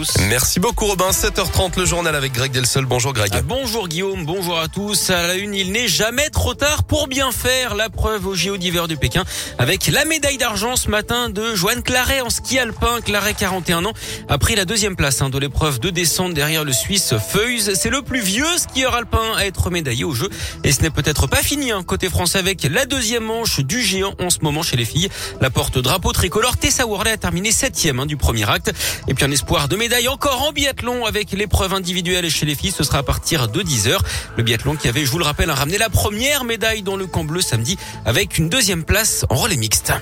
tous. Merci beaucoup Robin. 7h30 le journal avec Greg Delsol. Bonjour Greg. Ah, bonjour Guillaume, bonjour à tous. À la une, il n'est jamais trop tard pour bien faire la preuve au JO d'hiver de Pékin avec la médaille d'argent ce matin de Joanne Claret en ski alpin. Claret, 41 ans, a pris la deuxième place hein, de l'épreuve de descente derrière le Suisse Feuys. C'est le plus vieux skieur alpin à être médaillé au jeu. Et ce n'est peut-être pas fini hein, côté français avec la deuxième manche du géant en ce moment chez les filles. La porte drapeau tricolore Tessa Worley a terminé septième hein, du premier acte. Et puis un espoir de médaille encore en biathlon avec l'épreuve individuelle chez les filles. Ce sera à partir de 10h. Le biathlon qui avait, je vous le rappelle, ramené la première médaille dans le camp bleu samedi avec une deuxième place en relais mixte.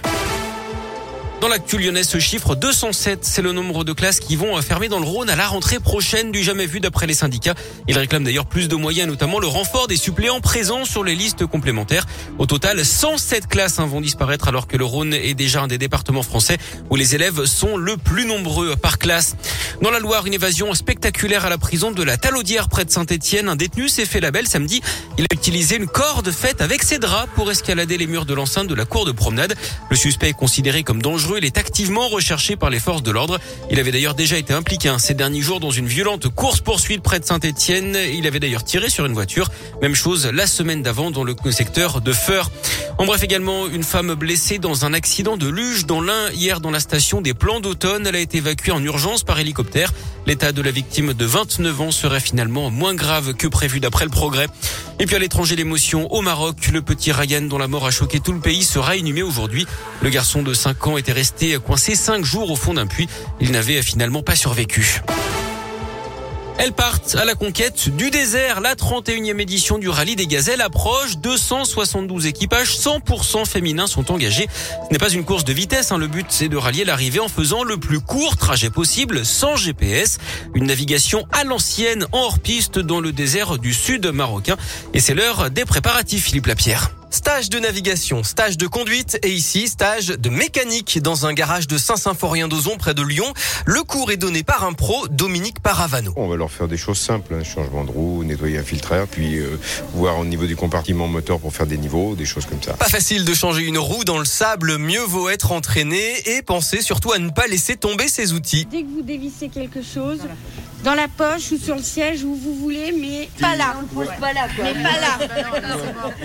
Dans l'actu lyonnais, ce chiffre 207, c'est le nombre de classes qui vont fermer dans le Rhône à la rentrée prochaine du jamais vu d'après les syndicats. Ils réclament d'ailleurs plus de moyens, notamment le renfort des suppléants présents sur les listes complémentaires. Au total, 107 classes hein, vont disparaître alors que le Rhône est déjà un des départements français où les élèves sont le plus nombreux par classe. Dans la Loire, une évasion spectaculaire à la prison de la Talaudière près de Saint-Etienne. Un détenu s'est fait la belle samedi. Il a utilisé une corde faite avec ses draps pour escalader les murs de l'enceinte de la cour de promenade. Le suspect est considéré comme dangereux il est activement recherché par les forces de l'ordre. Il avait d'ailleurs déjà été impliqué hein, ces derniers jours dans une violente course-poursuite près de Saint-Etienne. Il avait d'ailleurs tiré sur une voiture. Même chose la semaine d'avant dans le secteur de Feur. En bref, également, une femme blessée dans un accident de luge dans l'un hier dans la station des plans d'automne. Elle a été évacuée en urgence par hélicoptère. L'état de la victime de 29 ans serait finalement moins grave que prévu d'après le progrès. Et puis à l'étranger, l'émotion au Maroc. Le petit Ryan dont la mort a choqué tout le pays sera inhumé aujourd'hui. Le garçon de 5 ans était resté coincé 5 jours au fond d'un puits. Il n'avait finalement pas survécu. Elles partent à la conquête du désert. La 31e édition du rallye des gazelles approche. 272 équipages 100% féminins sont engagés. Ce n'est pas une course de vitesse. Hein. Le but, c'est de rallier l'arrivée en faisant le plus court trajet possible sans GPS. Une navigation à l'ancienne en hors-piste dans le désert du sud marocain. Et c'est l'heure des préparatifs, Philippe Lapierre. Stage de navigation, stage de conduite et ici stage de mécanique dans un garage de Saint-Symphorien d'Ozon près de Lyon. Le cours est donné par un pro, Dominique Paravano. On va leur faire des choses simples, hein, changement de roue, nettoyer un filtreur, puis euh, voir au niveau du compartiment moteur pour faire des niveaux, des choses comme ça. Pas facile de changer une roue dans le sable, mieux vaut être entraîné et penser surtout à ne pas laisser tomber ses outils. Dès que vous dévissez quelque chose, dans la poche ou sur le siège où vous voulez, mais pas là. Pas là Mais pas là.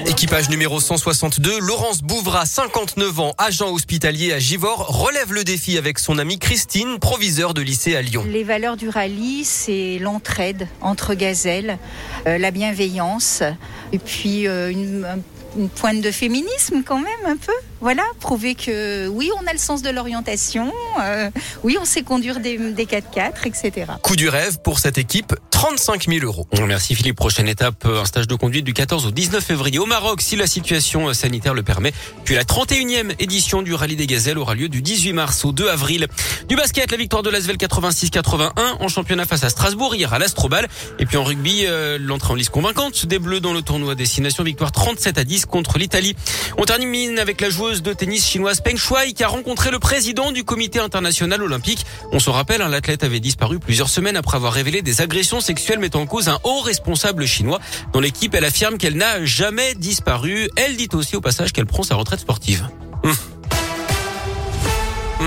Équipage numéro 162, Laurence Bouvra, 59 ans, agent hospitalier à Givors, relève le défi avec son amie Christine, proviseur de lycée à Lyon. Les valeurs du rallye, c'est l'entraide entre gazelles, euh, la bienveillance et puis euh, une, une pointe de féminisme quand même un peu. Voilà, prouver que oui, on a le sens de l'orientation, euh, oui, on sait conduire des, des 4x4, etc. Coup du rêve pour cette équipe, 35 000 euros. Merci Philippe. Prochaine étape, un stage de conduite du 14 au 19 février au Maroc si la situation sanitaire le permet. Puis la 31e édition du Rallye des Gazelles aura lieu du 18 mars au 2 avril. Du basket, la victoire de l'Asvel 86-81 en championnat face à Strasbourg hier à l'Astrobal. Et puis en rugby, euh, l'entrée en liste convaincante des Bleus dans le tournoi Destination victoire 37 à 10 contre l'Italie. On termine avec la joueuse de tennis chinoise Peng Shuai qui a rencontré le président du comité international olympique. On se rappelle, hein, l'athlète avait disparu plusieurs semaines après avoir révélé des agressions sexuelles mettant en cause un haut responsable chinois. Dans l'équipe, elle affirme qu'elle n'a jamais disparu. Elle dit aussi au passage qu'elle prend sa retraite sportive. Hum.